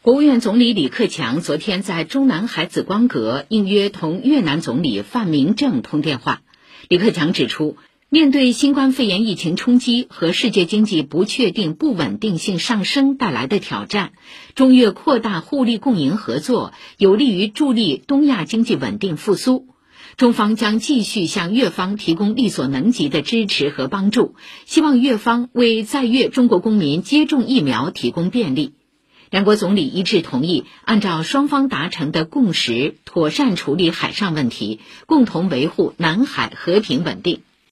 国务院总理李克强昨天在中南海紫光阁应约同越南总理范明政通电话。李克强指出，面对新冠肺炎疫情冲击和世界经济不确定、不稳定性上升带来的挑战，中越扩大互利共赢合作，有利于助力东亚经济稳定复苏。中方将继续向越方提供力所能及的支持和帮助，希望越方为在越中国公民接种疫苗提供便利。两国总理一致同意，按照双方达成的共识，妥善处理海上问题，共同维护南海和平稳定。